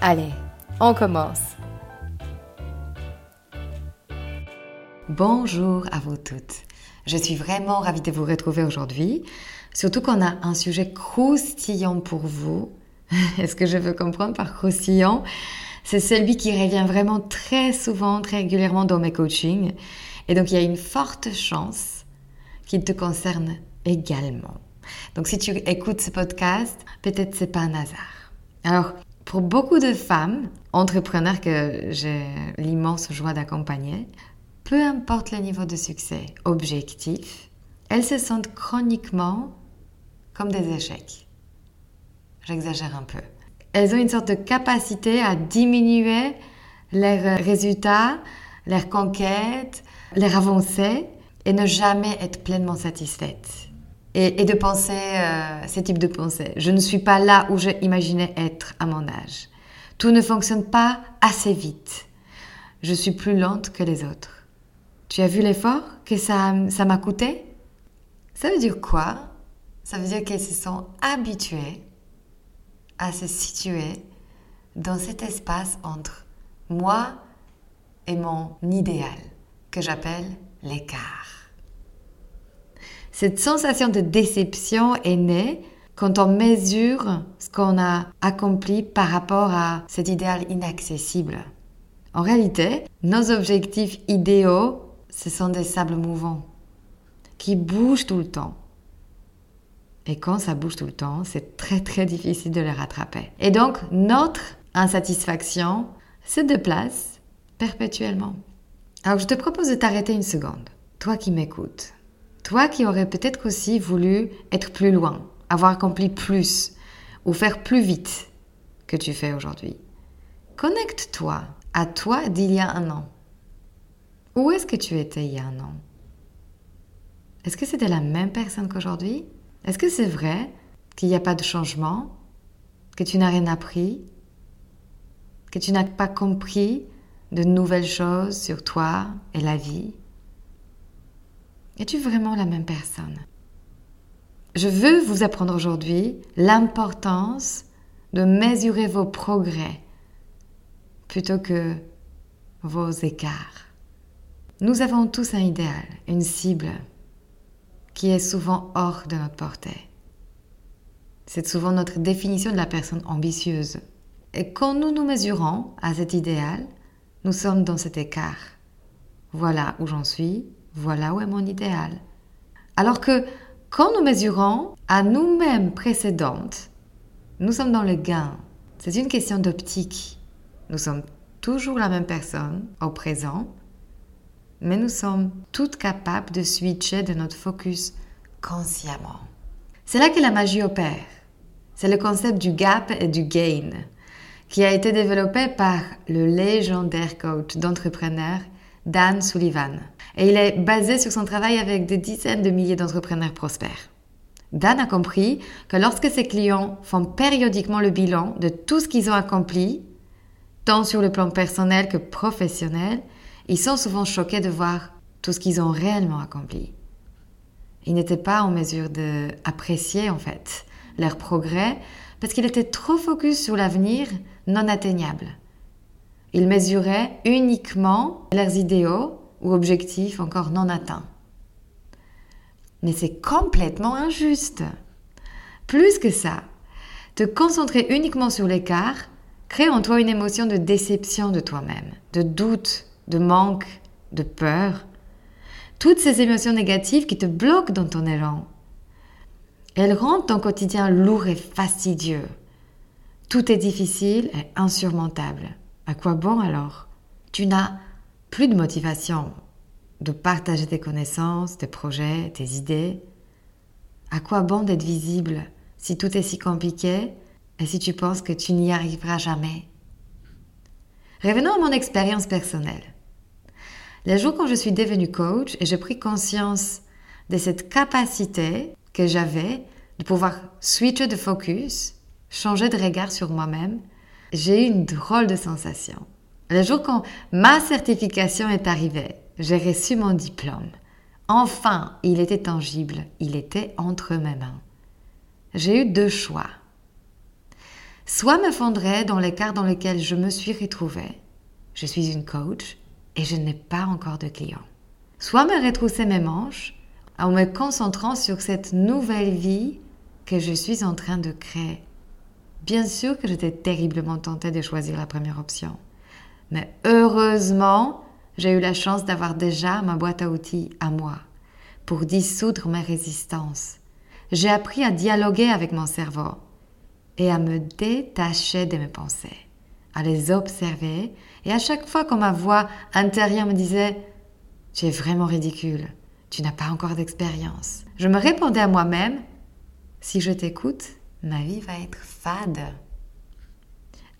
Allez, on commence. Bonjour à vous toutes. Je suis vraiment ravie de vous retrouver aujourd'hui, surtout qu'on a un sujet croustillant pour vous. Est-ce que je veux comprendre par croustillant? C'est celui qui revient vraiment très souvent, très régulièrement dans mes coachings. Et donc, il y a une forte chance qu'il te concerne également. Donc, si tu écoutes ce podcast, peut-être c'est pas un hasard. Alors, pour beaucoup de femmes, entrepreneurs que j'ai l'immense joie d'accompagner, peu importe le niveau de succès objectif, elles se sentent chroniquement comme des échecs. J'exagère un peu. Elles ont une sorte de capacité à diminuer leurs résultats, leurs conquêtes, leurs avancées et ne jamais être pleinement satisfaites et, de penser euh, ces types de pensées. Je ne suis pas là où j'imaginais être à mon âge. Tout ne fonctionne pas assez vite. Je suis plus lente que les autres. Tu as vu l'effort que ça ça m'a coûté? Ça veut dire quoi? Ça veut dire qu'elles se sont habituées à se situer dans cet espace entre moi et mon idéal que j'appelle l'écart. Cette sensation de déception est née quand on mesure ce qu'on a accompli par rapport à cet idéal inaccessible. En réalité, nos objectifs idéaux, ce sont des sables mouvants qui bougent tout le temps. Et quand ça bouge tout le temps, c'est très très difficile de les rattraper. Et donc, notre insatisfaction se déplace perpétuellement. Alors, je te propose de t'arrêter une seconde. Toi qui m'écoutes, toi qui aurais peut-être aussi voulu être plus loin, avoir accompli plus ou faire plus vite que tu fais aujourd'hui. Connecte-toi à toi d'il y a un an. Où est-ce que tu étais il y a un an? Est-ce que c'était la même personne qu'aujourd'hui? Est-ce que c'est vrai qu'il n'y a pas de changement? Que tu n'as rien appris? Que tu n'as pas compris de nouvelles choses sur toi et la vie? Es-tu vraiment la même personne? Je veux vous apprendre aujourd'hui l'importance de mesurer vos progrès plutôt que vos écarts. Nous avons tous un idéal, une cible qui est souvent hors de notre portée. C'est souvent notre définition de la personne ambitieuse. Et quand nous nous mesurons à cet idéal, nous sommes dans cet écart. Voilà où j'en suis, voilà où est mon idéal. Alors que quand nous mesurons à nous-mêmes précédentes, nous sommes dans le gain. C'est une question d'optique. Nous sommes toujours la même personne au présent, mais nous sommes toutes capables de switcher de notre focus consciemment. C'est là que la magie opère. C'est le concept du gap et du gain qui a été développé par le légendaire coach d'entrepreneurs Dan Sullivan et il est basé sur son travail avec des dizaines de milliers d'entrepreneurs prospères. Dan a compris que lorsque ses clients font périodiquement le bilan de tout ce qu'ils ont accompli, tant sur le plan personnel que professionnel, ils sont souvent choqués de voir tout ce qu'ils ont réellement accompli. Ils n'étaient pas en mesure d'apprécier en fait leur progrès parce qu'ils étaient trop focus sur l'avenir non atteignable. Ils mesuraient uniquement leurs idéaux ou objectifs encore non atteints. Mais c'est complètement injuste. Plus que ça, te concentrer uniquement sur l'écart crée en toi une émotion de déception de toi-même, de doute, de manque, de peur. Toutes ces émotions négatives qui te bloquent dans ton élan. Elles rendent ton quotidien lourd et fastidieux. Tout est difficile et insurmontable. À quoi bon alors? Tu n'as plus de motivation de partager tes connaissances, tes projets, tes idées. À quoi bon d'être visible si tout est si compliqué et si tu penses que tu n'y arriveras jamais? Revenons à mon expérience personnelle. Les jours quand je suis devenue coach et j'ai pris conscience de cette capacité que j'avais de pouvoir switcher de focus, changer de regard sur moi-même, j'ai eu une drôle de sensation. Le jour quand ma certification est arrivée, j'ai reçu mon diplôme. Enfin, il était tangible, il était entre mes mains. J'ai eu deux choix. Soit me fondrer dans l'écart dans lequel je me suis retrouvée. Je suis une coach et je n'ai pas encore de clients. Soit me retrousser mes manches en me concentrant sur cette nouvelle vie que je suis en train de créer. Bien sûr que j'étais terriblement tentée de choisir la première option. Mais heureusement, j'ai eu la chance d'avoir déjà ma boîte à outils à moi pour dissoudre mes résistances. J'ai appris à dialoguer avec mon cerveau et à me détacher de mes pensées, à les observer et à chaque fois que ma voix intérieure me disait Tu es vraiment ridicule, tu n'as pas encore d'expérience, je me répondais à moi-même Si je t'écoute, ma vie va être fade.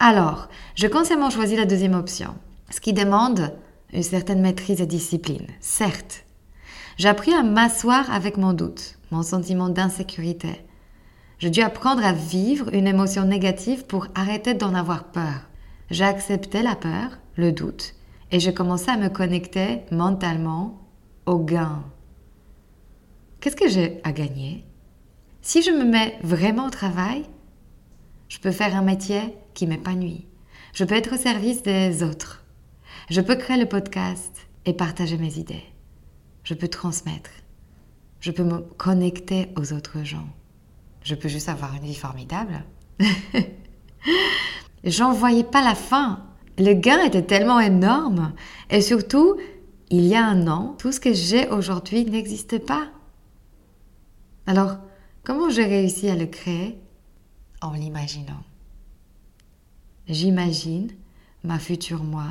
Alors, je consciemment choisi la deuxième option, ce qui demande une certaine maîtrise et discipline, certes. J'ai appris à m'asseoir avec mon doute, mon sentiment d'insécurité. J'ai dû apprendre à vivre une émotion négative pour arrêter d'en avoir peur. J'ai accepté la peur, le doute, et j'ai commencé à me connecter mentalement au gain. Qu'est-ce que j'ai à gagner? Si je me mets vraiment au travail, je peux faire un métier qui m'épanouit. Je peux être au service des autres. Je peux créer le podcast et partager mes idées. Je peux transmettre. Je peux me connecter aux autres gens. Je peux juste avoir une vie formidable. J'en voyais pas la fin. Le gain était tellement énorme. Et surtout, il y a un an, tout ce que j'ai aujourd'hui n'existait pas. Alors, comment j'ai réussi à le créer? En l'imaginant. J'imagine ma future moi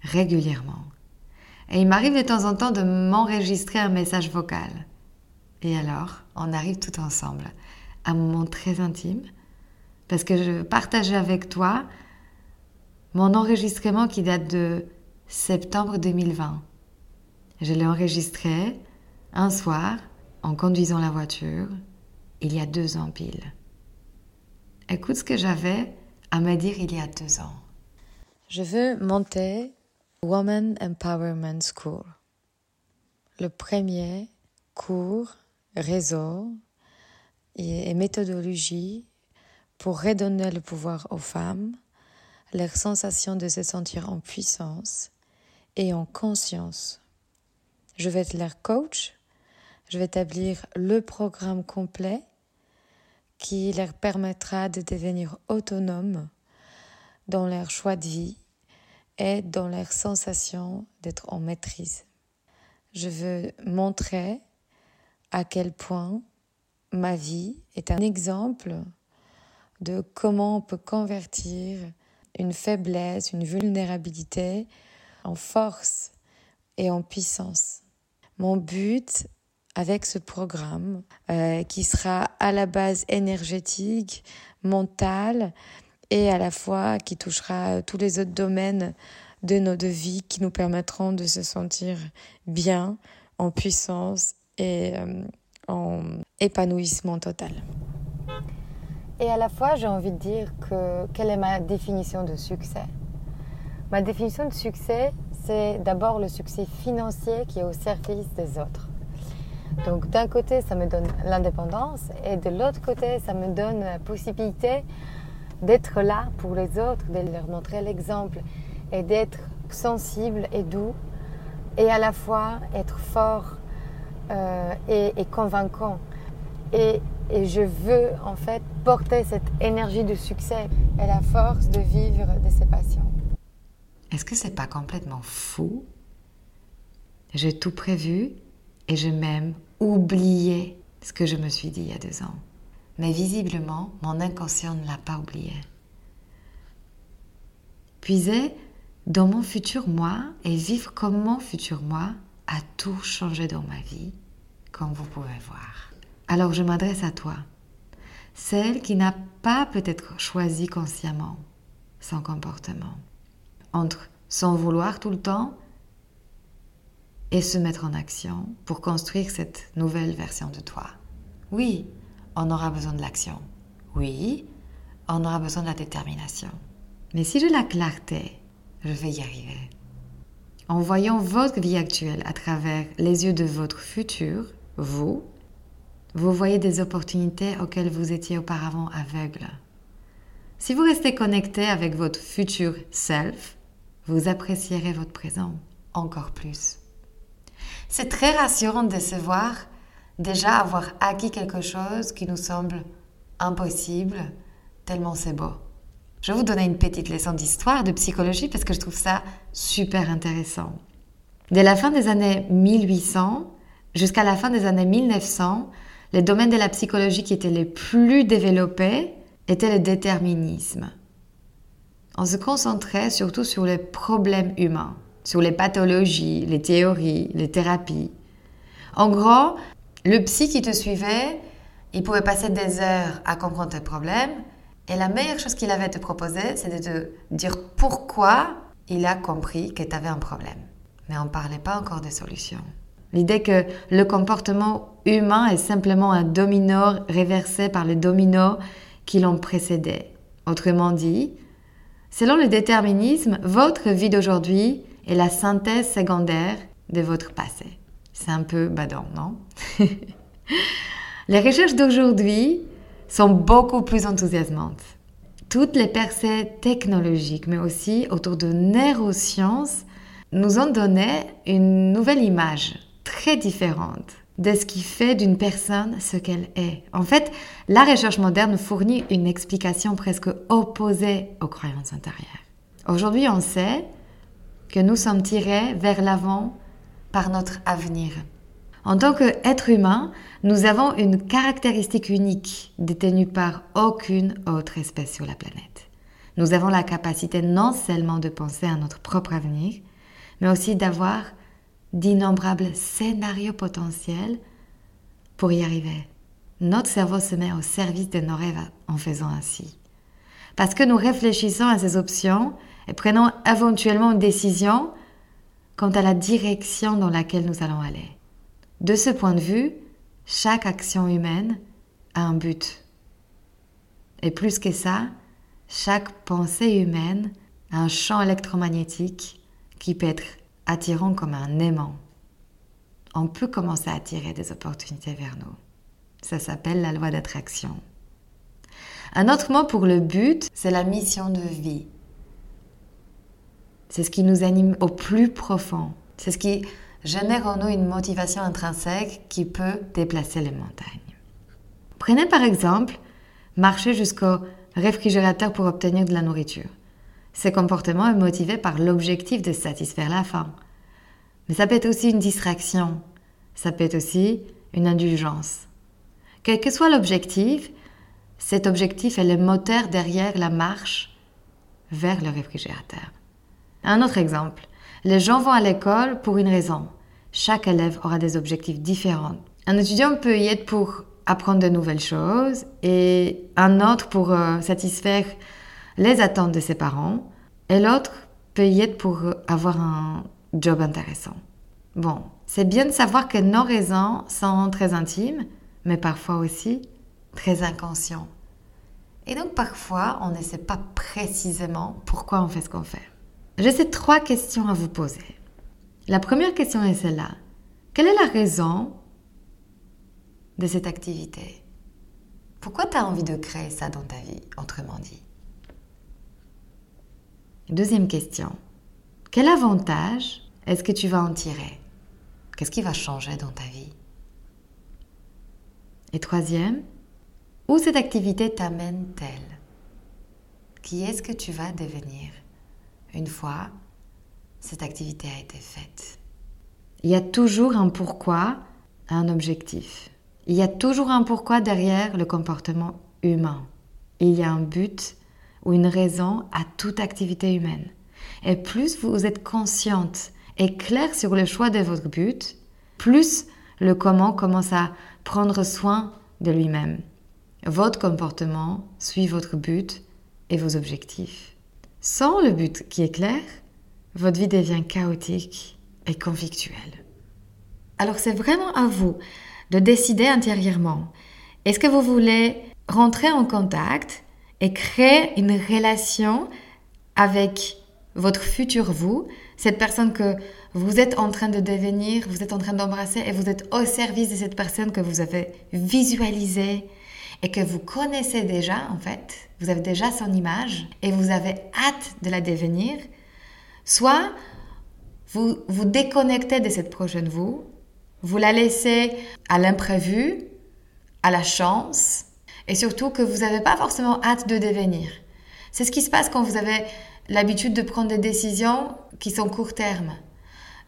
régulièrement. Et il m'arrive de temps en temps de m'enregistrer un message vocal. Et alors, on arrive tout ensemble à un moment très intime, parce que je partageais avec toi mon enregistrement qui date de septembre 2020. Je l'ai enregistré un soir en conduisant la voiture, il y a deux ans pile. Écoute ce que j'avais à me dire il y a deux ans. Je veux monter Woman Empowerment School, le premier cours, réseau et méthodologie pour redonner le pouvoir aux femmes, leur sensation de se sentir en puissance et en conscience. Je vais être leur coach, je vais établir le programme complet qui leur permettra de devenir autonomes dans leur choix de vie et dans leur sensation d'être en maîtrise. Je veux montrer à quel point ma vie est un exemple de comment on peut convertir une faiblesse, une vulnérabilité en force et en puissance. Mon but avec ce programme euh, qui sera à la base énergétique, mentale et à la fois qui touchera tous les autres domaines de notre vie qui nous permettront de se sentir bien, en puissance et euh, en épanouissement total. Et à la fois, j'ai envie de dire que quelle est ma définition de succès? Ma définition de succès, c'est d'abord le succès financier qui est au service des autres. Donc d'un côté, ça me donne l'indépendance et de l'autre côté, ça me donne la possibilité d'être là pour les autres, de leur montrer l'exemple et d'être sensible et doux et à la fois être fort euh, et, convaincant. Et je veux en fait porter cette énergie de succès et la force de vivre de ses passions. Est-ce que c'est pas complètement fou? J'ai tout prévu et j'ai même oublié ce que je me suis dit il y a deux ans. Mais visiblement, mon inconscient ne l'a pas oublié. Puiser dans mon futur moi et vivre comme mon futur moi a tout changé dans ma vie, comme vous pouvez voir. Alors je m'adresse à toi, celle qui n'a pas peut-être choisi consciemment son comportement, entre son vouloir tout le temps et se mettre en action pour construire cette nouvelle version de toi. Oui, on aura besoin de l'action. Oui, on aura besoin de la détermination. Mais si j'ai la clarté, je vais y arriver. En voyant votre vie actuelle à travers les yeux de votre futur, vous, vous voyez des opportunités auxquelles vous étiez auparavant aveugle. Si vous restez connecté avec votre futur self, vous apprécierez votre présent encore plus. C'est très rassurant de se voir déjà avoir acquis quelque chose qui nous semble impossible, tellement c'est beau. Je vais vous donner une petite leçon d'histoire, de psychologie, parce que je trouve ça super intéressant. Dès la fin des années 1800 jusqu'à la fin des années 1900, les domaines de la psychologie qui étaient les plus développés étaient le déterminisme. On se concentrait surtout sur les problèmes humains, sur les pathologies, les théories, les thérapies. En gros, le psy qui te suivait, il pouvait passer des heures à comprendre tes problèmes. Et la meilleure chose qu'il avait à te proposer, c'est de te dire pourquoi il a compris que tu avais un problème. Mais on ne parlait pas encore de solutions. L'idée que le comportement humain est simplement un domino réversé par les dominos qui l'ont précédé. Autrement dit, selon le déterminisme, votre vie d'aujourd'hui est la synthèse secondaire de votre passé. C'est un peu badant, non? Les recherches d'aujourd'hui sont beaucoup plus enthousiasmantes. Toutes les percées technologiques, mais aussi autour de neurosciences, nous ont donné une nouvelle image très différente de ce qui fait d'une personne ce qu'elle est. En fait, la recherche moderne fournit une explication presque opposée aux croyances intérieures. Aujourd'hui, on sait que nous sommes tirés vers l'avant par notre avenir. En tant qu'être humain, nous avons une caractéristique unique détenue par aucune autre espèce sur la planète. Nous avons la capacité non seulement de penser à notre propre avenir, mais aussi d'avoir d'innombrables scénarios potentiels pour y arriver. Notre cerveau se met au service de nos rêves en faisant ainsi. Parce que nous réfléchissons à ces options et prenons éventuellement une décision quant à la direction dans laquelle nous allons aller. De ce point de vue, chaque action humaine a un but. Et plus que ça, chaque pensée humaine a un champ électromagnétique qui peut être attirant comme un aimant. On peut commencer à attirer des opportunités vers nous. Ça s'appelle la loi d'attraction. Un autre mot pour le but, c'est la mission de vie. C'est ce qui nous anime au plus profond. C'est ce qui génère en nous une motivation intrinsèque qui peut déplacer les montagnes. Prenez par exemple marcher jusqu'au réfrigérateur pour obtenir de la nourriture. Ce comportement est motivé par l'objectif de satisfaire la faim. Mais ça peut être aussi une distraction. Ça peut être aussi une indulgence. Quel que soit l'objectif, cet objectif est le moteur derrière la marche vers le réfrigérateur. Un autre exemple. Les gens vont à l'école pour une raison. Chaque élève aura des objectifs différents. Un étudiant peut y être pour apprendre de nouvelles choses et un autre pour euh, satisfaire les attentes de ses parents et l'autre peut y être pour avoir un job intéressant. Bon, c'est bien de savoir que nos raisons sont très intimes, mais parfois aussi très inconscients. Et donc parfois, on ne sait pas précisément pourquoi on fait ce qu'on fait. J'ai ces trois questions à vous poser. La première question est celle-là. Quelle est la raison de cette activité? Pourquoi tu as envie de créer ça dans ta vie, autrement dit? Deuxième question. Quel avantage est-ce que tu vas en tirer? Qu'est-ce qui va changer dans ta vie? Et troisième, Où cette activité t'amène-t-elle? Qui est-ce que tu vas devenir? Une fois cette activité a été faite Il y a toujours un pourquoi, un objectif. Il y a toujours un pourquoi derrière le comportement humain. Il y a un but ou une raison à toute activité humaine. Et plus vous êtes consciente et claire sur le choix de votre but, plus le comment commence à prendre soin de lui-même. Votre comportement suit votre but et vos objectifs. Sans le but qui est clair, votre vie devient chaotique et conflictuelle. Alors c'est vraiment à vous de décider intérieurement. Est-ce que vous voulez rentrer en contact et créer une relation avec votre futur vous, cette personne que vous êtes en train de devenir, vous êtes en train d'embrasser et vous êtes au service de cette personne que vous avez visualisée et que vous connaissez déjà en fait, vous avez déjà son image et vous avez hâte de la devenir, soit vous vous déconnectez de cette prochaine vous, vous la laissez à l'imprévu, à la chance, et surtout que vous n'avez pas forcément hâte de devenir. C'est ce qui se passe quand vous avez l'habitude de prendre des décisions qui sont court terme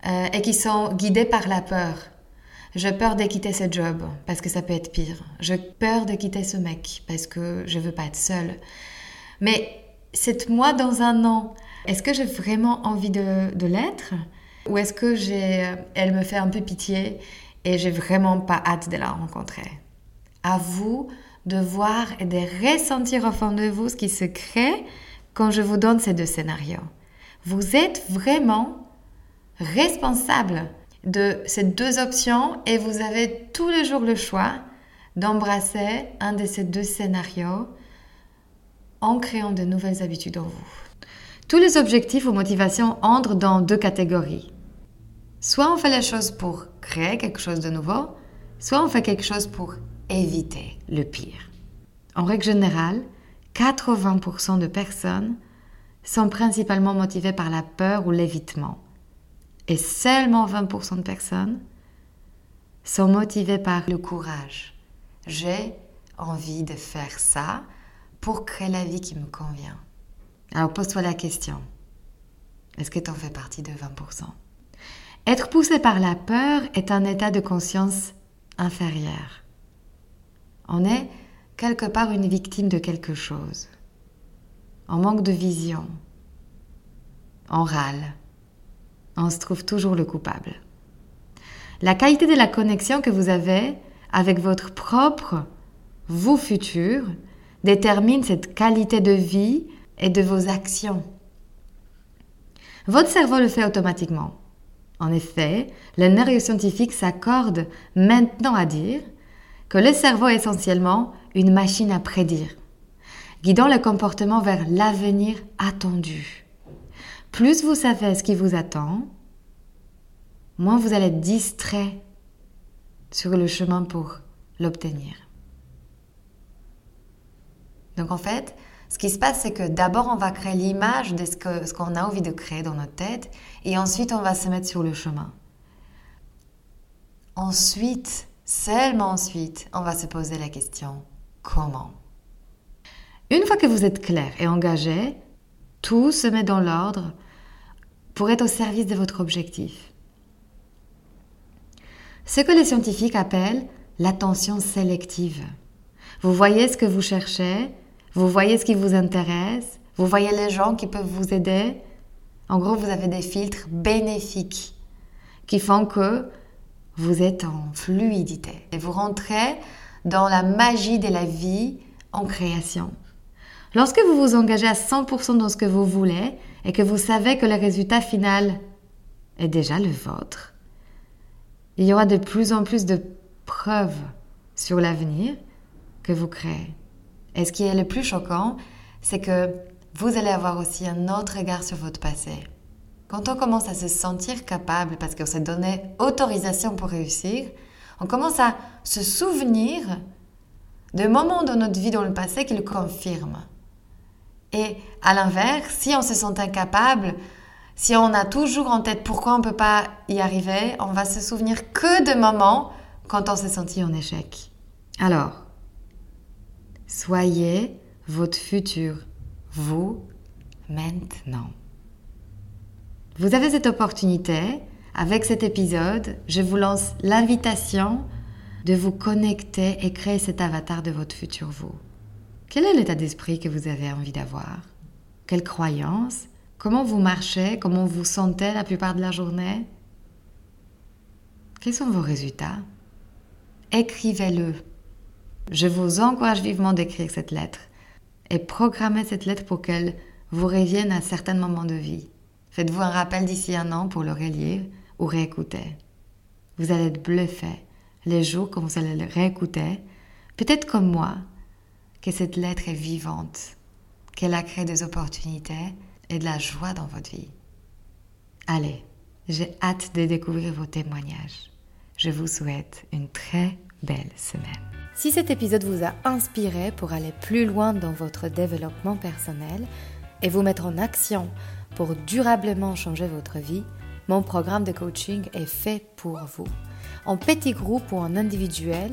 euh, et qui sont guidées par la peur. J'ai peur de quitter ce job parce que ça peut être pire. J'ai peur de quitter ce mec parce que je veux pas être seule. Mais cette moi dans un an, est-ce que j'ai vraiment envie de, de l'être? Ou est-ce que j'ai, elle me fait un peu pitié et j'ai vraiment pas hâte de la rencontrer? À vous de voir et de ressentir au fond de vous ce qui se crée quand je vous donne ces deux scénarios. Vous êtes vraiment responsable de ces deux options et vous avez tous les jours le choix d'embrasser un de ces deux scénarios en créant de nouvelles habitudes en vous. Tous les objectifs ou motivations entrent dans deux catégories. Soit on fait les choses pour créer quelque chose de nouveau, soit on fait quelque chose pour éviter le pire. En règle générale, 80% de personnes sont principalement motivées par la peur ou l'évitement. Et seulement 20% de personnes sont motivées par le courage. J'ai envie de faire ça pour créer la vie qui me convient. Alors pose-toi la question. Est-ce que tu en fais partie de 20% Être poussé par la peur est un état de conscience inférieur. On est quelque part une victime de quelque chose. On manque de vision. On râle. On se trouve toujours le coupable. La qualité de la connexion que vous avez avec votre propre vous futur détermine cette qualité de vie et de vos actions. Votre cerveau le fait automatiquement. En effet, les neuroscientifiques s'accordent maintenant à dire que le cerveau est essentiellement une machine à prédire, guidant le comportement vers l'avenir attendu. Plus vous savez ce qui vous attend, moins vous allez être distrait sur le chemin pour l'obtenir. Donc en fait, ce qui se passe, c'est que d'abord, on va créer l'image de ce qu'on a envie de créer dans notre tête, et ensuite, on va se mettre sur le chemin. Ensuite, Seulement ensuite, on va se poser la question comment? Une fois que vous êtes clair et engagé, tout se met dans l'ordre pour être au service de votre objectif. Ce que les scientifiques appellent l'attention sélective. Vous voyez ce que vous cherchez, vous voyez ce qui vous intéresse, vous voyez les gens qui peuvent vous aider. En gros, vous avez des filtres bénéfiques qui font que vous êtes en fluidité et vous rentrez dans la magie de la vie en création. Lorsque vous vous engagez à 100% dans ce que vous voulez et que vous savez que le résultat final est déjà le vôtre, il y aura de plus en plus de preuves sur l'avenir que vous créez. Et ce qui est le plus choquant, c'est que vous allez avoir aussi un autre regard sur votre passé. Quand on commence à se sentir capable, parce qu'on s'est donné autorisation pour réussir, on commence à se souvenir de moments de notre vie dans le passé qui le confirment. Et à l'inverse, si on se sent incapable, si on a toujours en tête pourquoi on ne peut pas y arriver, on va se souvenir que de moments quand on s'est senti en échec. Alors, Soyez votre futur, vous, maintenant. Vous avez cette opportunité. Avec cet épisode, je vous lance l'invitation de vous connecter et créer cet avatar de votre futur vous. Quel est l'état d'esprit que vous avez envie d'avoir? Quelles croyances Comment vous marchez? Comment vous sentez la plupart de la journée? Quels sont vos résultats? Écrivez-le. Je vous encourage vivement d'écrire cette lettre et programmez cette lettre pour qu'elle vous revienne à certains moments de vie. Faites-vous un rappel d'ici un an pour le relire ou réécouter. Vous allez être bluffé les jours quand vous allez le réécouter, peut-être comme moi, que cette lettre est vivante, qu'elle a créé des opportunités et de la joie dans votre vie. Allez, j'ai hâte de découvrir vos témoignages. Je vous souhaite une très belle semaine. Si cet épisode vous a inspiré pour aller plus loin dans votre développement personnel et vous mettre en action pour durablement changer votre vie, mon programme de coaching est fait pour vous. En petit groupe ou en individuel,